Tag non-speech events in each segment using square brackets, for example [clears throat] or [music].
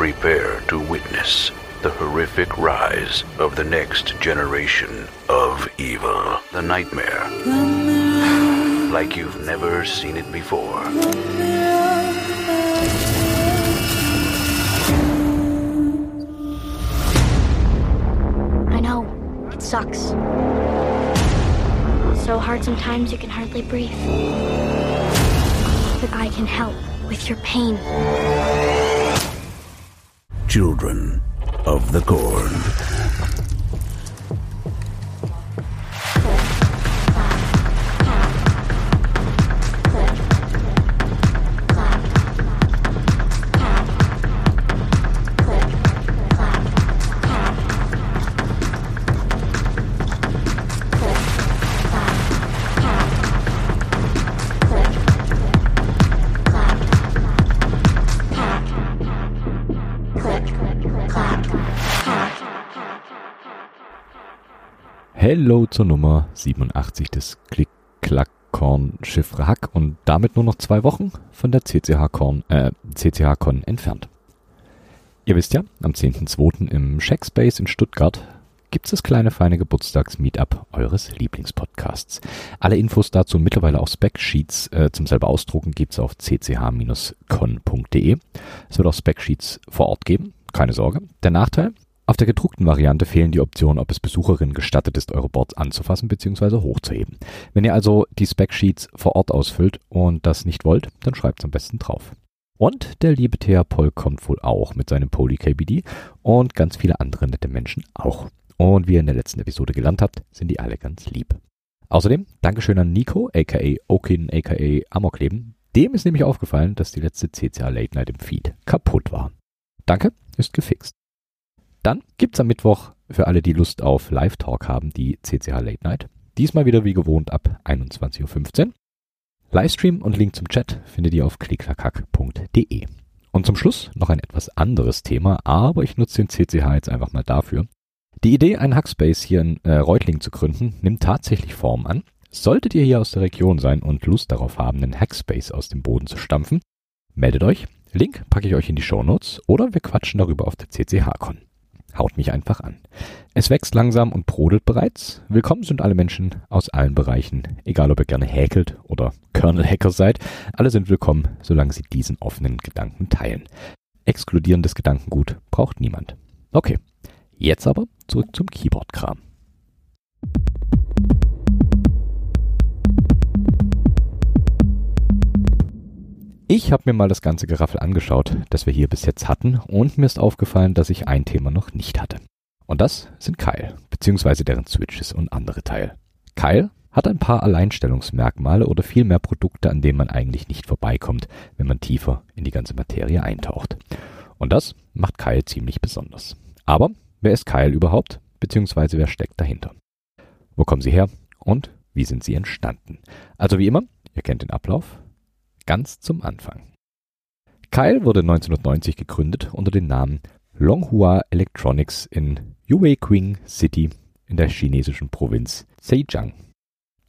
Prepare to witness the horrific rise of the next generation of evil. The nightmare. Like you've never seen it before. I know. It sucks. So hard sometimes you can hardly breathe. But I can help with your pain. Children of the Corn. Hello zur Nummer 87 des Klick-Klack-Korn Chiffre Hack und damit nur noch zwei Wochen von der CCH-Korn äh, CCH-Con entfernt. Ihr wisst ja, am 10.2. im Shackspace in Stuttgart gibt's das kleine feine Geburtstags-Meetup eures Lieblingspodcasts. Alle Infos dazu mittlerweile auf Specsheets äh, zum selber ausdrucken gibt's auf cch-con.de. Es wird auch Specsheets vor Ort geben, keine Sorge. Der Nachteil, auf der gedruckten Variante fehlen die Optionen, ob es Besucherinnen gestattet ist, eure Boards anzufassen bzw. hochzuheben. Wenn ihr also die Spec-Sheets vor Ort ausfüllt und das nicht wollt, dann schreibt's am besten drauf. Und der liebe Thea Poll kommt wohl auch mit seinem PolyKBD und ganz viele andere nette Menschen auch. Und wie ihr in der letzten Episode gelernt habt, sind die alle ganz lieb. Außerdem Dankeschön an Nico, aka Okin, aka Amokleben. Dem ist nämlich aufgefallen, dass die letzte CCA Late Night im Feed kaputt war. Danke, ist gefixt. Dann gibt's am Mittwoch für alle, die Lust auf Live-Talk haben, die CCH Late Night. Diesmal wieder wie gewohnt ab 21.15 Uhr. Livestream und Link zum Chat findet ihr auf klicklackhack.de. Und zum Schluss noch ein etwas anderes Thema, aber ich nutze den CCH jetzt einfach mal dafür. Die Idee, einen Hackspace hier in äh, Reutling zu gründen, nimmt tatsächlich Form an. Solltet ihr hier aus der Region sein und Lust darauf haben, einen Hackspace aus dem Boden zu stampfen, meldet euch. Link packe ich euch in die Show Notes oder wir quatschen darüber auf der CCH-Con. Haut mich einfach an. Es wächst langsam und brodelt bereits. Willkommen sind alle Menschen aus allen Bereichen, egal ob ihr gerne häkelt oder Kernel-Hacker seid. Alle sind willkommen, solange sie diesen offenen Gedanken teilen. Exkludierendes Gedankengut braucht niemand. Okay, jetzt aber zurück zum Keyboard-Kram. Ich habe mir mal das ganze Geraffel angeschaut, das wir hier bis jetzt hatten, und mir ist aufgefallen, dass ich ein Thema noch nicht hatte. Und das sind Kyle, beziehungsweise deren Switches und andere Teile. Kyle hat ein paar Alleinstellungsmerkmale oder viel mehr Produkte, an denen man eigentlich nicht vorbeikommt, wenn man tiefer in die ganze Materie eintaucht. Und das macht Kyle ziemlich besonders. Aber wer ist Kyle überhaupt, beziehungsweise wer steckt dahinter? Wo kommen sie her und wie sind sie entstanden? Also wie immer, ihr kennt den Ablauf, ganz zum Anfang. Kyle wurde 1990 gegründet unter dem Namen Longhua Electronics in Yueqing City in der chinesischen Provinz Zhejiang.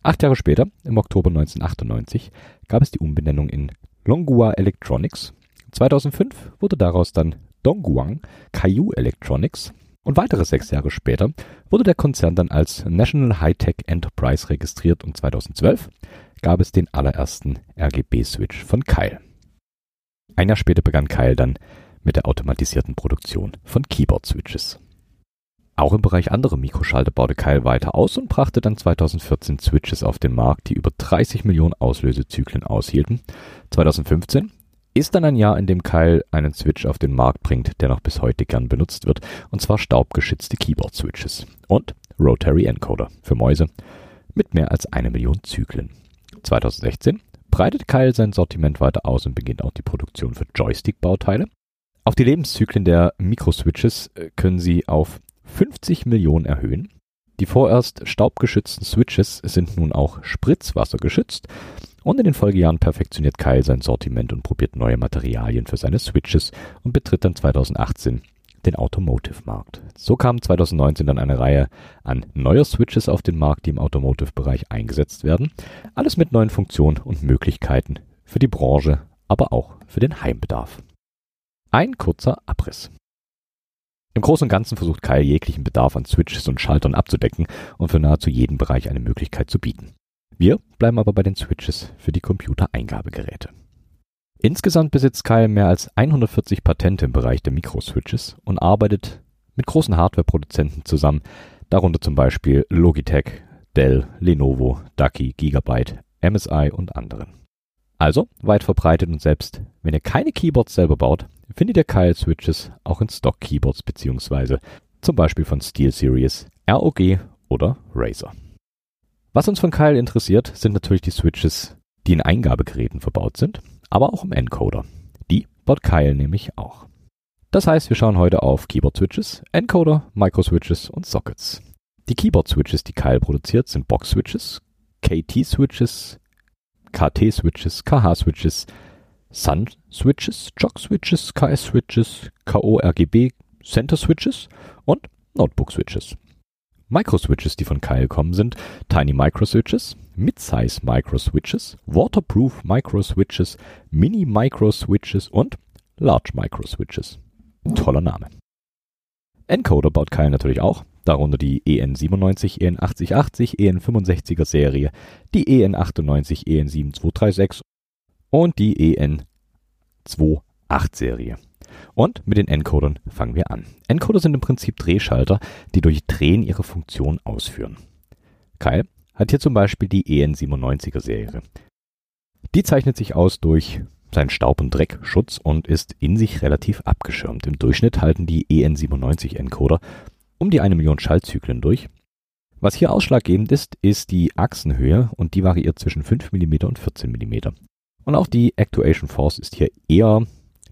Acht Jahre später, im Oktober 1998, gab es die Umbenennung in Longhua Electronics. 2005 wurde daraus dann Dongguang Kaiyu Electronics und weitere sechs Jahre später wurde der Konzern dann als National High-Tech Enterprise registriert und 2012 gab es den allerersten RGB-Switch von Kyle. Ein Jahr später begann Kyle dann mit der automatisierten Produktion von Keyboard-Switches. Auch im Bereich anderer Mikroschalter baute Kyle weiter aus und brachte dann 2014 Switches auf den Markt, die über 30 Millionen Auslösezyklen aushielten. 2015 ist dann ein Jahr, in dem Kyle einen Switch auf den Markt bringt, der noch bis heute gern benutzt wird, und zwar staubgeschützte Keyboard-Switches und Rotary Encoder für Mäuse mit mehr als eine Million Zyklen. 2016 breitet Kyle sein Sortiment weiter aus und beginnt auch die Produktion für Joystick-Bauteile. Auch die Lebenszyklen der Mikroswitches äh, können sie auf 50 Millionen erhöhen. Die vorerst staubgeschützten Switches sind nun auch spritzwassergeschützt und in den Folgejahren perfektioniert Kyle sein Sortiment und probiert neue Materialien für seine Switches und betritt dann 2018 den Automotive-Markt. So kam 2019 dann eine Reihe an neuer Switches auf den Markt, die im Automotive-Bereich eingesetzt werden. Alles mit neuen Funktionen und Möglichkeiten für die Branche, aber auch für den Heimbedarf. Ein kurzer Abriss. Im Großen und Ganzen versucht Kyle jeglichen Bedarf an Switches und Schaltern abzudecken und für nahezu jeden Bereich eine Möglichkeit zu bieten. Wir bleiben aber bei den Switches für die Computereingabegeräte. Insgesamt besitzt Kyle mehr als 140 Patente im Bereich der Mikroswitches und arbeitet mit großen Hardwareproduzenten zusammen, darunter zum Beispiel Logitech, Dell, Lenovo, Ducky, Gigabyte, MSI und anderen. Also weit verbreitet und selbst wenn ihr keine Keyboards selber baut, findet ihr Kyle Switches auch in Stock Keyboards beziehungsweise zum Beispiel von SteelSeries, ROG oder Razer. Was uns von Kyle interessiert, sind natürlich die Switches, die in Eingabegeräten verbaut sind, aber auch im Encoder. Die baut Kyle nämlich auch. Das heißt, wir schauen heute auf Keyboard-Switches, Encoder, Microswitches und Sockets. Die Keyboard-Switches, die Kyle produziert, sind Box-Switches, KT-Switches, KT-Switches, KH-Switches, Sun-Switches, Jog-Switches, KS-Switches, KO-RGB, Center-Switches und Notebook-Switches. Micro-Switches, die von Kyle kommen, sind Tiny Micro-Switches, Mid-Size Micro-Switches, Waterproof Micro-Switches, Mini Micro-Switches und Large Micro-Switches. Toller Name. Encoder baut Kyle natürlich auch, darunter die EN97, EN8080, EN65er Serie, die EN98, EN7236 und die EN28 Serie. Und mit den Encodern fangen wir an. Encoder sind im Prinzip Drehschalter, die durch Drehen ihre Funktion ausführen. Kyle hat hier zum Beispiel die EN97er Serie. Die zeichnet sich aus durch seinen Staub- und Dreckschutz und ist in sich relativ abgeschirmt. Im Durchschnitt halten die EN97 Encoder um die eine Million Schaltzyklen durch. Was hier ausschlaggebend ist, ist die Achsenhöhe und die variiert zwischen 5 mm und 14 mm. Und auch die Actuation Force ist hier eher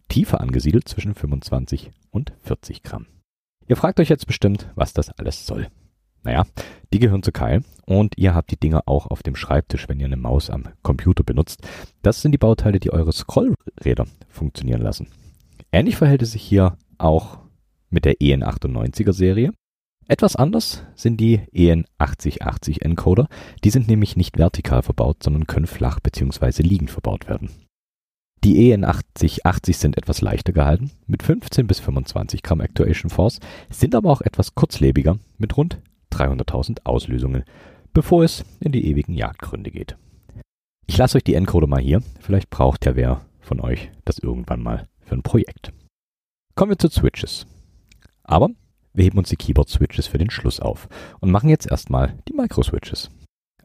tiefer angesiedelt zwischen 25 und 40 Gramm. Ihr fragt euch jetzt bestimmt, was das alles soll. Naja, die gehören zu Kyle und ihr habt die Dinger auch auf dem Schreibtisch, wenn ihr eine Maus am Computer benutzt. Das sind die Bauteile, die eure Scrollräder funktionieren lassen. Ähnlich verhält es sich hier auch mit der EN98er Serie. Etwas anders sind die EN8080 Encoder. Die sind nämlich nicht vertikal verbaut, sondern können flach bzw. liegend verbaut werden. Die EN8080 sind etwas leichter gehalten, mit 15 bis 25 Gramm Actuation Force, sind aber auch etwas kurzlebiger, mit rund 300.000 Auslösungen, bevor es in die ewigen Jagdgründe geht. Ich lasse euch die Encoder mal hier, vielleicht braucht ja wer von euch das irgendwann mal für ein Projekt. Kommen wir zu Switches. Aber wir heben uns die Keyboard-Switches für den Schluss auf und machen jetzt erstmal die Micro-Switches.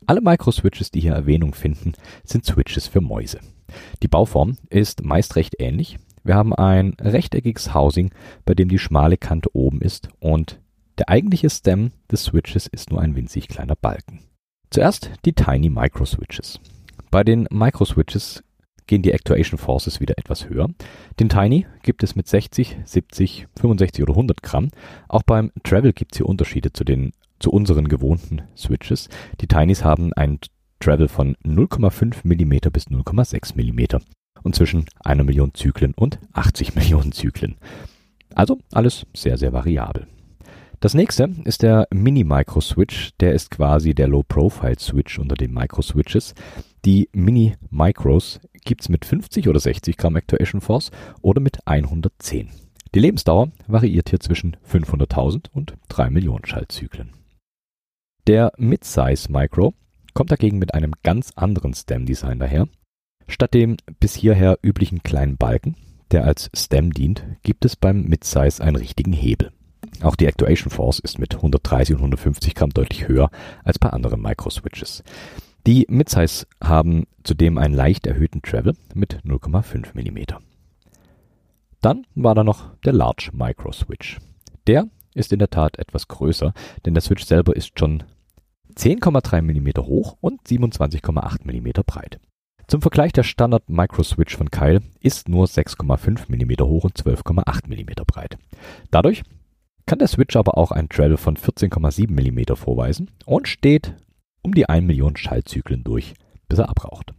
Alle Micro-Switches, die hier Erwähnung finden, sind Switches für Mäuse. Die Bauform ist meist recht ähnlich. Wir haben ein rechteckiges Housing, bei dem die schmale Kante oben ist und der eigentliche Stem des Switches ist nur ein winzig kleiner Balken. Zuerst die Tiny Micro Switches. Bei den Micro Switches gehen die Actuation Forces wieder etwas höher. Den Tiny gibt es mit 60, 70, 65 oder 100 Gramm. Auch beim Travel gibt es hier Unterschiede zu den zu unseren gewohnten Switches. Die Tinys haben einen Travel von 0,5 mm bis 0,6 mm und zwischen einer Million Zyklen und 80 [laughs] Millionen Zyklen. Also alles sehr, sehr variabel. Das nächste ist der Mini-Micro-Switch. Der ist quasi der Low-Profile-Switch unter den Micro-Switches. Die Mini-Micros gibt es mit 50 oder 60 Gramm Actuation Force oder mit 110. Die Lebensdauer variiert hier zwischen 500.000 und 3 Millionen Schaltzyklen. Der Mid-Size Micro kommt dagegen mit einem ganz anderen Stem-Design daher. Statt dem bis hierher üblichen kleinen Balken, der als Stem dient, gibt es beim Mid-Size einen richtigen Hebel. Auch die Actuation Force ist mit 130 und 150 Gramm deutlich höher als bei anderen Micro-Switches. Die Midsize haben zudem einen leicht erhöhten Travel mit 0,5 mm. Dann war da noch der Large Micro Switch. Der ist in der Tat etwas größer, denn der Switch selber ist schon 10,3 mm hoch und 27,8 mm breit. Zum Vergleich der Standard Micro Switch von Kyle ist nur 6,5 mm hoch und 12,8 mm breit. Dadurch kann der Switch aber auch einen Travel von 14,7 mm vorweisen und steht um die 1 Million Schaltzyklen durch, bis er abraucht.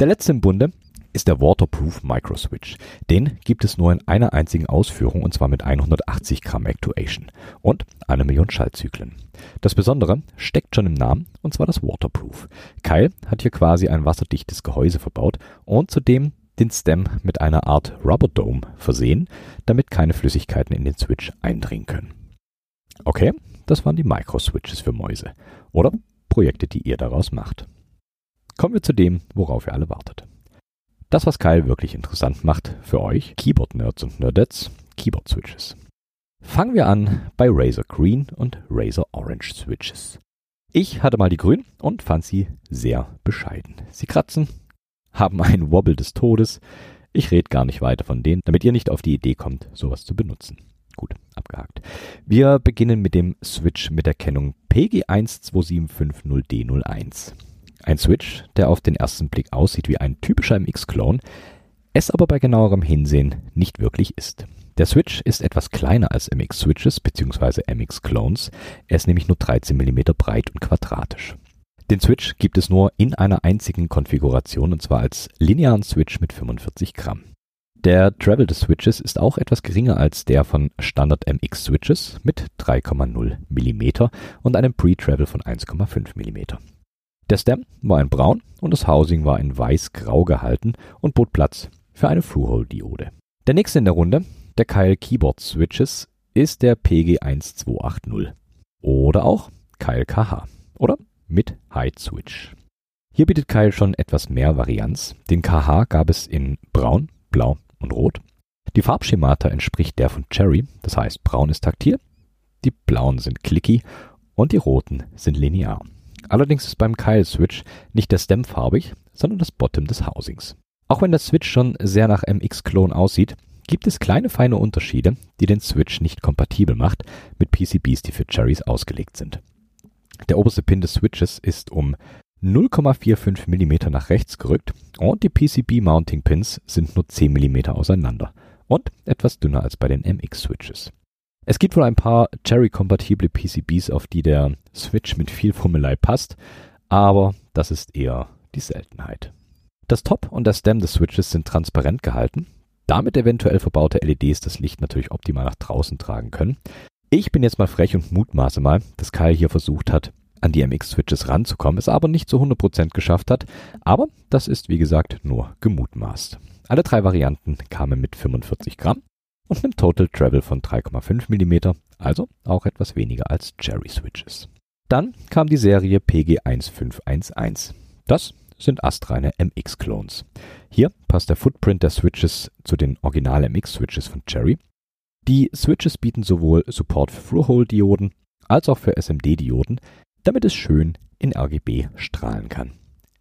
Der letzte im Bunde ist der Waterproof Micro Switch. Den gibt es nur in einer einzigen Ausführung und zwar mit 180 Gramm Actuation und einer Million Schaltzyklen. Das Besondere steckt schon im Namen und zwar das Waterproof. Kyle hat hier quasi ein wasserdichtes Gehäuse verbaut und zudem den Stem mit einer Art Rubber Dome versehen, damit keine Flüssigkeiten in den Switch eindringen können. Okay, das waren die Micro-Switches für Mäuse. Oder Projekte, die ihr daraus macht. Kommen wir zu dem, worauf ihr alle wartet. Das, was Kyle wirklich interessant macht für euch, Keyboard-Nerds und Nerdettes, Keyboard-Switches. Fangen wir an bei Razer Green und Razer Orange Switches. Ich hatte mal die grün und fand sie sehr bescheiden. Sie kratzen, haben einen Wobble des Todes. Ich rede gar nicht weiter von denen, damit ihr nicht auf die Idee kommt, sowas zu benutzen. Gut, abgehakt. Wir beginnen mit dem Switch mit der Kennung PG12750D01. Ein Switch, der auf den ersten Blick aussieht wie ein typischer MX-Clone, es aber bei genauerem Hinsehen nicht wirklich ist. Der Switch ist etwas kleiner als MX-Switches bzw. MX-Clones, er ist nämlich nur 13 mm breit und quadratisch. Den Switch gibt es nur in einer einzigen Konfiguration und zwar als linearen Switch mit 45 Gramm. Der Travel des Switches ist auch etwas geringer als der von Standard MX Switches mit 3,0 mm und einem Pre-Travel von 1,5 mm. Der Stem war in braun und das Housing war in weiß-grau gehalten und bot Platz für eine Through-Hole-Diode. Der nächste in der Runde, der Kyle Keyboard Switches, ist der PG1280 oder auch Kyle KH oder mit Height Switch. Hier bietet Kyle schon etwas mehr Varianz. Den KH gab es in braun, blau und rot. Die Farbschemata entspricht der von Cherry, das heißt braun ist taktil, die blauen sind clicky und die roten sind linear. Allerdings ist beim Kyle Switch nicht der Stem farbig, sondern das Bottom des Housings. Auch wenn der Switch schon sehr nach MX-Clone aussieht, gibt es kleine feine Unterschiede, die den Switch nicht kompatibel macht mit PCBs, die für Cherries ausgelegt sind. Der oberste Pin des Switches ist um 0,45 mm nach rechts gerückt und die PCB-Mounting-Pins sind nur 10 mm auseinander und etwas dünner als bei den MX-Switches. Es gibt wohl ein paar Cherry-kompatible PCBs, auf die der Switch mit viel Fummelei passt, aber das ist eher die Seltenheit. Das Top und der Stem des Switches sind transparent gehalten, damit eventuell verbaute LEDs das Licht natürlich optimal nach draußen tragen können. Ich bin jetzt mal frech und mutmaße mal, dass Kyle hier versucht hat, an die MX-Switches ranzukommen, es aber nicht zu 100% geschafft hat, aber das ist wie gesagt nur gemutmaßt. Alle drei Varianten kamen mit 45 Gramm und einem Total Travel von 3,5 mm, also auch etwas weniger als Cherry Switches. Dann kam die Serie PG1511. Das sind astreine MX-Clones. Hier passt der Footprint der Switches zu den Original MX-Switches von Cherry. Die Switches bieten sowohl Support für Through-Hole-Dioden als auch für SMD-Dioden, damit es schön in RGB strahlen kann.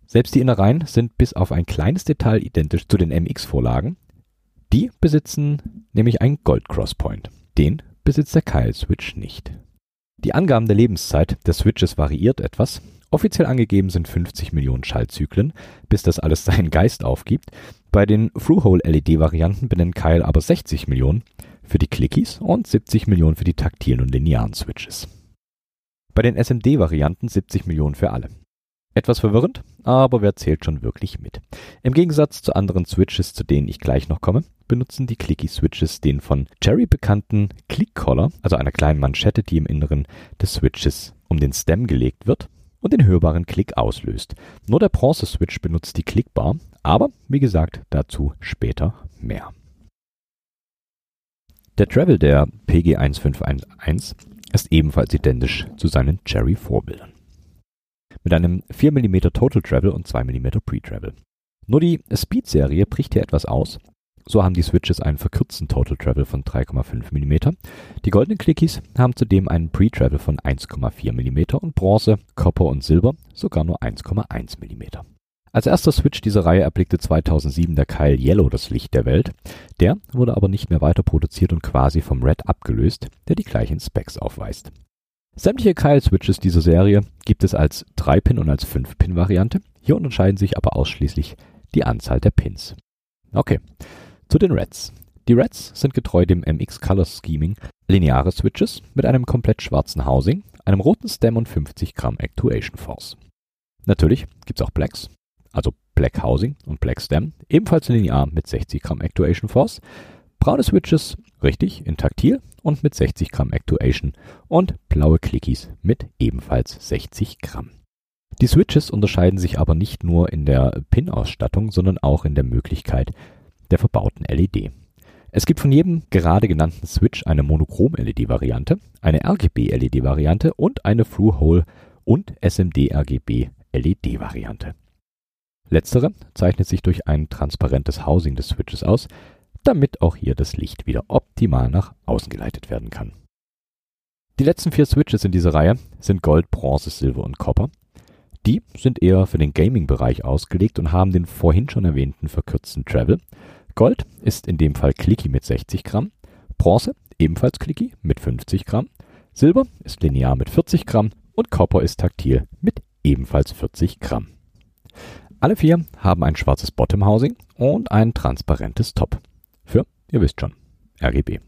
Selbst die Innereien sind bis auf ein kleines Detail identisch zu den MX-Vorlagen, die besitzen nämlich einen Gold Crosspoint. Den besitzt der Kyle Switch nicht. Die Angaben der Lebenszeit des Switches variiert etwas. Offiziell angegeben sind 50 Millionen Schaltzyklen, bis das alles seinen Geist aufgibt. Bei den Through-Hole-LED-Varianten benennt Kyle aber 60 Millionen für die Clickies und 70 Millionen für die taktilen und linearen Switches. Bei den SMD-Varianten 70 Millionen für alle. Etwas verwirrend, aber wer zählt schon wirklich mit? Im Gegensatz zu anderen Switches, zu denen ich gleich noch komme, benutzen die Clicky-Switches den von Cherry bekannten Click-Collar, also einer kleinen Manschette, die im Inneren des Switches um den Stem gelegt wird und den hörbaren Klick auslöst. Nur der Bronze-Switch benutzt die Clickbar, aber wie gesagt, dazu später mehr. Der Travel der PG1511 ist ebenfalls identisch zu seinen Cherry-Vorbildern mit einem 4 mm Total Travel und 2 mm Pre-Travel. Nur die Speed-Serie bricht hier etwas aus. So haben die Switches einen verkürzten Total Travel von 3,5 mm. Die goldenen Clickies haben zudem einen Pre-Travel von 1,4 mm und Bronze, Copper und Silber sogar nur 1,1 mm. Als erster Switch dieser Reihe erblickte 2007 der Kyle Yellow das Licht der Welt. Der wurde aber nicht mehr weiter produziert und quasi vom Red abgelöst, der die gleichen Specs aufweist. Sämtliche Kyle-Switches dieser Serie gibt es als 3-Pin und als 5-Pin-Variante. Hier unterscheiden sich aber ausschließlich die Anzahl der Pins. Okay, zu den Reds. Die Reds sind getreu dem MX Color Scheming lineare Switches mit einem komplett schwarzen Housing, einem roten Stem und 50 Gramm Actuation Force. Natürlich gibt's auch Blacks, also Black Housing und Black Stem, ebenfalls linear mit 60 Gramm Actuation Force. Braune Switches, richtig, in Taktil und mit 60 Gramm Actuation und blaue Clickies mit ebenfalls 60 Gramm. Die Switches unterscheiden sich aber nicht nur in der Pin-Ausstattung, sondern auch in der Möglichkeit der verbauten LED. Es gibt von jedem gerade genannten Switch eine Monochrom-LED-Variante, eine RGB-LED-Variante und eine Through-Hole- und SMD-RGB-LED-Variante. Letztere zeichnet sich durch ein transparentes Housing des Switches aus, damit auch hier das Licht wieder optimal nach außen geleitet werden kann. Die letzten vier Switches in dieser Reihe sind Gold, Bronze, Silber und Copper. Die sind eher für den Gaming-Bereich ausgelegt und haben den vorhin schon erwähnten verkürzten Travel. Gold ist in dem Fall Clicky mit 60 Gramm, Bronze ebenfalls Clicky mit 50 Gramm, Silber ist linear mit 40 Gramm und Copper ist taktil mit ebenfalls 40 Gramm. Alle vier haben ein schwarzes Bottom Housing und ein transparentes Top. Ihr wisst schon, RGB.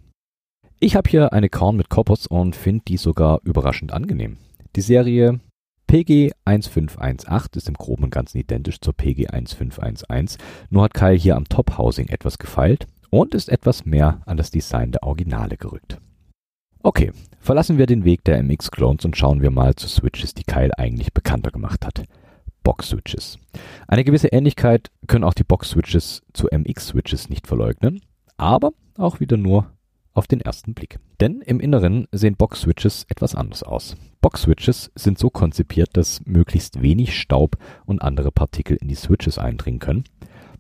Ich habe hier eine Korn mit Koppers und finde die sogar überraschend angenehm. Die Serie PG 1518 ist im Groben und Ganzen identisch zur PG 1511, nur hat Kyle hier am Top Housing etwas gefeilt und ist etwas mehr an das Design der Originale gerückt. Okay, verlassen wir den Weg der MX-Clones und schauen wir mal zu Switches, die Kyle eigentlich bekannter gemacht hat. Box-Switches. Eine gewisse Ähnlichkeit können auch die Box-Switches zu MX-Switches nicht verleugnen, aber auch wieder nur auf den ersten Blick. Denn im Inneren sehen Box-Switches etwas anders aus. Box-Switches sind so konzipiert, dass möglichst wenig Staub und andere Partikel in die Switches eindringen können.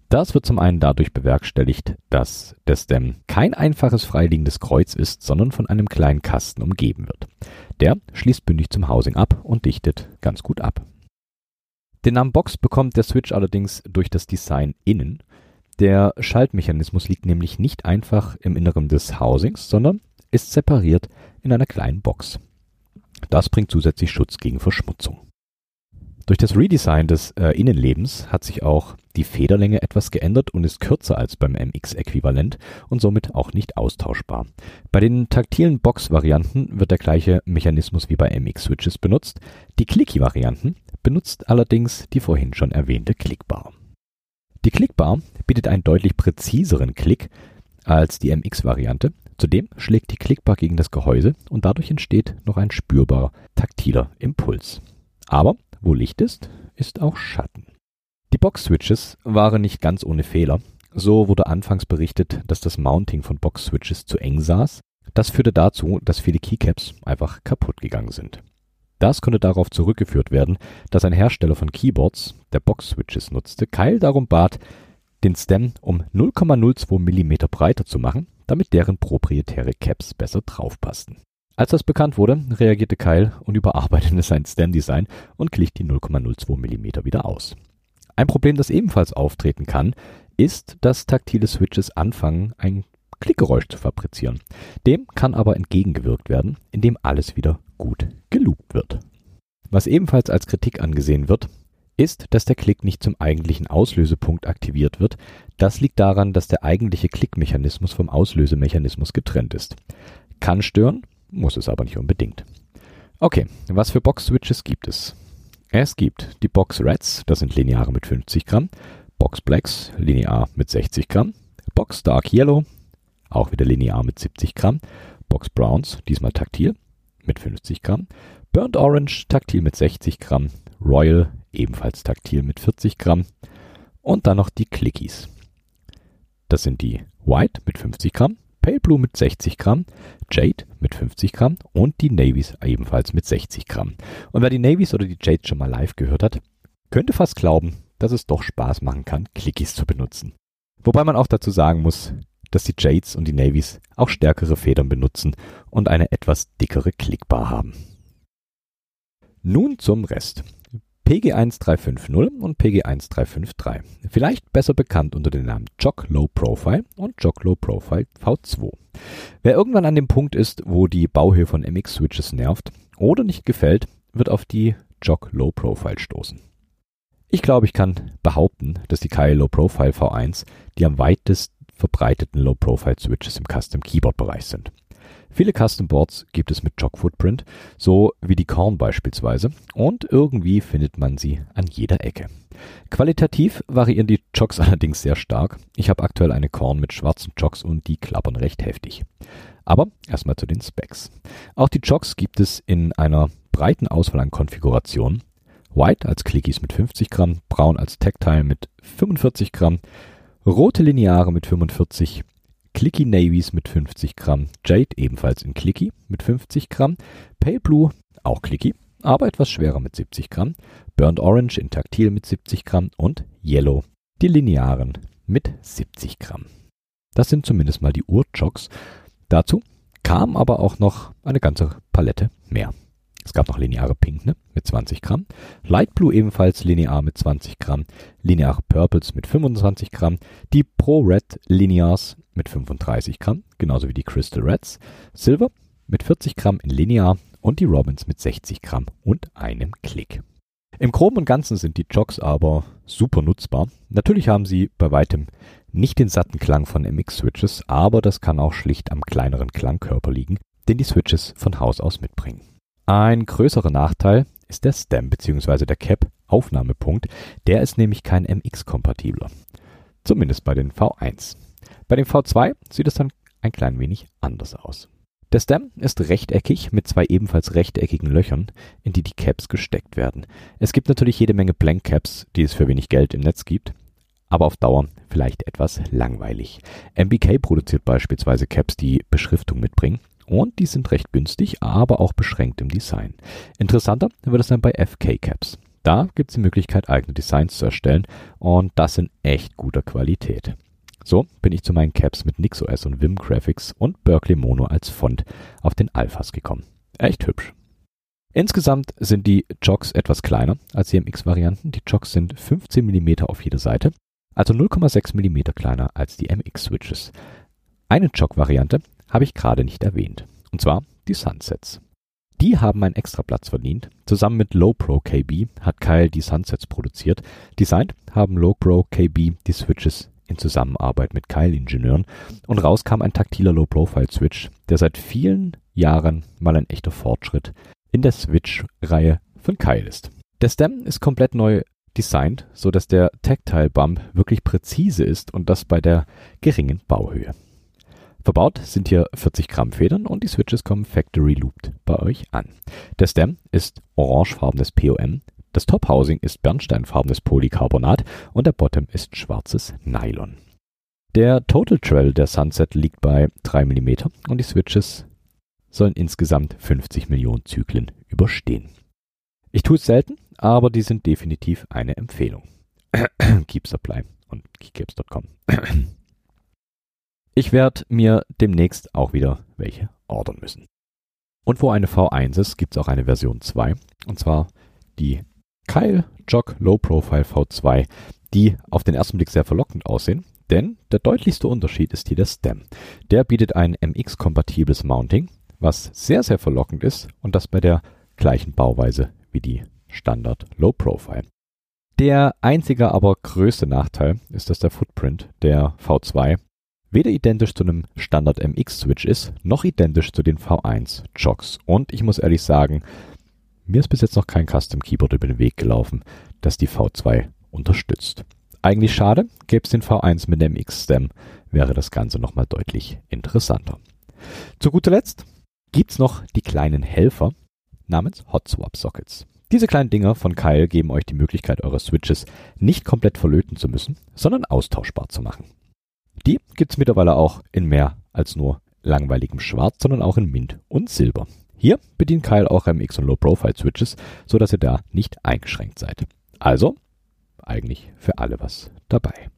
Das wird zum einen dadurch bewerkstelligt, dass der Stem kein einfaches freiliegendes Kreuz ist, sondern von einem kleinen Kasten umgeben wird. Der schließt bündig zum Housing ab und dichtet ganz gut ab. Den Namen Box bekommt der Switch allerdings durch das Design innen. Der Schaltmechanismus liegt nämlich nicht einfach im Inneren des Housings, sondern ist separiert in einer kleinen Box. Das bringt zusätzlich Schutz gegen Verschmutzung. Durch das Redesign des äh, Innenlebens hat sich auch die Federlänge etwas geändert und ist kürzer als beim MX-Äquivalent und somit auch nicht austauschbar. Bei den taktilen Box-Varianten wird der gleiche Mechanismus wie bei MX-Switches benutzt. Die Clicky-Varianten benutzt allerdings die vorhin schon erwähnte Clickbar. Die Clickbar bietet einen deutlich präziseren Klick als die MX-Variante. Zudem schlägt die Clickbar gegen das Gehäuse und dadurch entsteht noch ein spürbar taktiler Impuls. Aber wo Licht ist, ist auch Schatten. Die Box-Switches waren nicht ganz ohne Fehler. So wurde anfangs berichtet, dass das Mounting von Box-Switches zu eng saß. Das führte dazu, dass viele Keycaps einfach kaputt gegangen sind. Das konnte darauf zurückgeführt werden, dass ein Hersteller von Keyboards, der Box-Switches nutzte, Keil darum bat, den Stem um 0,02 mm breiter zu machen, damit deren proprietäre Caps besser draufpassten. Als das bekannt wurde, reagierte Kyle und überarbeitete sein Stem-Design und glich die 0,02 mm wieder aus. Ein Problem, das ebenfalls auftreten kann, ist, dass taktile Switches anfangen, ein Klickgeräusch zu fabrizieren. Dem kann aber entgegengewirkt werden, indem alles wieder gut geloopt wird. Was ebenfalls als Kritik angesehen wird, ist, dass der Klick nicht zum eigentlichen Auslösepunkt aktiviert wird. Das liegt daran, dass der eigentliche Klickmechanismus vom Auslösemechanismus getrennt ist. Kann stören, muss es aber nicht unbedingt. Okay, was für Box-Switches gibt es? Es gibt die Box Reds, das sind Lineare mit 50 Gramm, Box Blacks, linear mit 60 Gramm, Box Dark Yellow, auch wieder linear mit 70 Gramm, Box Browns, diesmal taktil, mit 50 Gramm, Burnt Orange, taktil mit 60 Gramm, Royal, ebenfalls taktil mit 40 Gramm und dann noch die Clickies. Das sind die White mit 50 Gramm, Pale Blue mit 60 Gramm, Jade mit 50 Gramm und die Navies ebenfalls mit 60 Gramm. Und wer die Navies oder die Jade schon mal live gehört hat, könnte fast glauben, dass es doch Spaß machen kann, Clickies zu benutzen. Wobei man auch dazu sagen muss, dass die Jades und die Navies auch stärkere Federn benutzen und eine etwas dickere Klickbar haben. Nun zum Rest. PG1350 und PG1353. Vielleicht besser bekannt unter den Namen Jock Low Profile und Jock Low Profile V2. Wer irgendwann an dem Punkt ist, wo die Bauhöhe von MX-Switches nervt oder nicht gefällt, wird auf die Jock Low Profile stoßen. Ich glaube, ich kann behaupten, dass die KI Low Profile V1 die am weitest verbreiteten Low Profile Switches im Custom Keyboard Bereich sind. Viele Custom Boards gibt es mit Jog Footprint, so wie die Korn beispielsweise, und irgendwie findet man sie an jeder Ecke. Qualitativ variieren die Jogs [laughs] allerdings sehr stark. Ich habe aktuell eine Korn mit schwarzen Jogs und die klappern recht heftig. Aber erstmal zu den Specs. Auch die Jogs gibt es in einer breiten Auswahl an Konfigurationen. White als Clickies mit 50 Gramm, Braun als Tactile mit 45 Gramm, rote Lineare mit 45, Clicky Navies mit 50 Gramm, Jade ebenfalls in Clicky mit 50 Gramm, Pale Blue auch Clicky, aber etwas schwerer mit 70 Gramm, Burnt Orange in Taktil mit 70 Gramm und Yellow, die Linearen mit 70 Gramm. Das sind zumindest mal die Urjocks. Dazu kam aber auch noch eine ganze Palette mehr. Es gab noch lineare Pink ne, mit 20 Gramm, Light Blue ebenfalls linear mit 20 Gramm, lineare Purples mit 25 Gramm, die Pro Red Linears mit 35 Gramm, genauso wie die Crystal Reds, Silver mit 40 Gramm in linear und die Robins mit 60 Gramm und einem Klick. Im Groben und Ganzen sind die Jogs aber super nutzbar. Natürlich haben sie bei weitem nicht den satten Klang von MX-Switches, aber das kann auch schlicht am kleineren Klangkörper liegen, den die Switches von Haus aus mitbringen. Ein größerer Nachteil ist der Stem bzw. der Cap Aufnahmepunkt, der ist nämlich kein MX-kompatibler. Zumindest bei den V1. Bei dem V2 sieht es dann ein klein wenig anders aus. Der Stem ist rechteckig mit zwei ebenfalls rechteckigen Löchern, in die die Caps gesteckt werden. Es gibt natürlich jede Menge Blank Caps, die es für wenig Geld im Netz gibt, aber auf Dauer vielleicht etwas langweilig. MBK produziert beispielsweise Caps, die Beschriftung mitbringen und die sind recht günstig, aber auch beschränkt im Design. Interessanter wird es dann bei FK Caps. Da gibt es die Möglichkeit, eigene Designs zu erstellen und das in echt guter Qualität. So bin ich zu meinen Caps mit NixOS und Vim Graphics und Berkeley Mono als Font auf den Alphas gekommen. Echt hübsch. Insgesamt sind die Jogs etwas kleiner als die MX-Varianten. Die Jogs sind 15 mm auf jeder Seite, also 0,6 mm kleiner als die MX-Switches. Eine Jog-Variante habe ich gerade nicht erwähnt, und zwar die Sunsets. Die haben einen extra Platz verdient. Zusammen mit Lowpro KB hat Kyle die Sunsets produziert. Designt haben Lowpro KB die Switches in Zusammenarbeit mit Keil-Ingenieuren und raus kam ein taktiler Low-Profile-Switch, der seit vielen Jahren mal ein echter Fortschritt in der Switch-Reihe von Keil ist. Der Stem ist komplett neu designt, so dass der Tactile Bump wirklich präzise ist und das bei der geringen Bauhöhe. Verbaut sind hier 40 Gramm Federn und die Switches kommen Factory Looped bei euch an. Der Stem ist orangefarbenes POM, das Top-Housing ist bernsteinfarbenes Polycarbonat und der Bottom ist schwarzes Nylon. Der Total Travel der Sunset liegt bei 3 mm und die Switches sollen insgesamt 50 Millionen Zyklen überstehen. Ich tue es selten, aber die sind definitiv eine Empfehlung. [clears throat] Keep Supply und keycaps.com. [clears throat] ich werde mir demnächst auch wieder welche ordern müssen. Und wo eine V1 ist, gibt es auch eine Version 2. Und zwar die Kyle Jog Low Profile V2, die auf den ersten Blick sehr verlockend aussehen, denn der deutlichste Unterschied ist hier der Stem. Der bietet ein MX-kompatibles Mounting, was sehr, sehr verlockend ist und das bei der gleichen Bauweise wie die Standard Low Profile. Der einzige, aber größte Nachteil ist, dass der Footprint der V2 weder identisch zu einem Standard MX Switch ist, noch identisch zu den V1 Jogs. Und ich muss ehrlich sagen, mir ist bis jetzt noch kein Custom Keyboard über den Weg gelaufen, das die V2 unterstützt. Eigentlich schade, gäbe es den V1 mit dem X-Stem, wäre das Ganze nochmal deutlich interessanter. Zu guter Letzt gibt's noch die kleinen Helfer namens Hot Swap Sockets. Diese kleinen Dinger von Kyle geben euch die Möglichkeit, eure Switches nicht komplett verlöten zu müssen, sondern austauschbar zu machen. Die gibt's mittlerweile auch in mehr als nur langweiligem Schwarz, sondern auch in Mint und Silber. Hier bedient Kyle auch MX und Low Profile Switches, so dass ihr da nicht eingeschränkt seid. Also eigentlich für alle was dabei.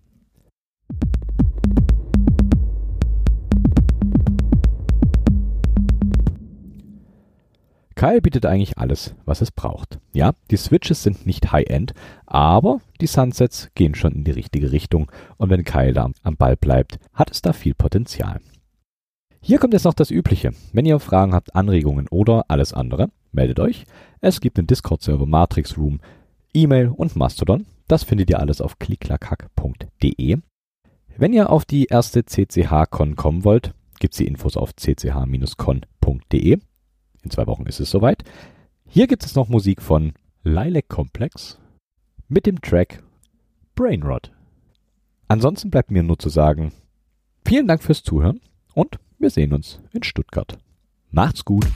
Kyle bietet eigentlich alles, was es braucht. Ja, die Switches sind nicht High-End, aber die Sunsets gehen schon in die richtige Richtung und wenn Kyle da am Ball bleibt, hat es da viel Potenzial. Hier kommt jetzt noch das Übliche. Wenn ihr Fragen habt, Anregungen oder alles andere, meldet euch. Es gibt einen Discord-Server, Matrix Room, E-Mail und Mastodon. Das findet ihr alles auf klicklackhack.de. Wenn ihr auf die erste CCH-Con kommen wollt, gibt's die Infos auf cch-con.de. In zwei Wochen ist es soweit. Hier gibt es noch Musik von Lilac Complex mit dem Track Brainrot. Ansonsten bleibt mir nur zu sagen, vielen Dank fürs Zuhören und wir sehen uns in Stuttgart. Macht's gut!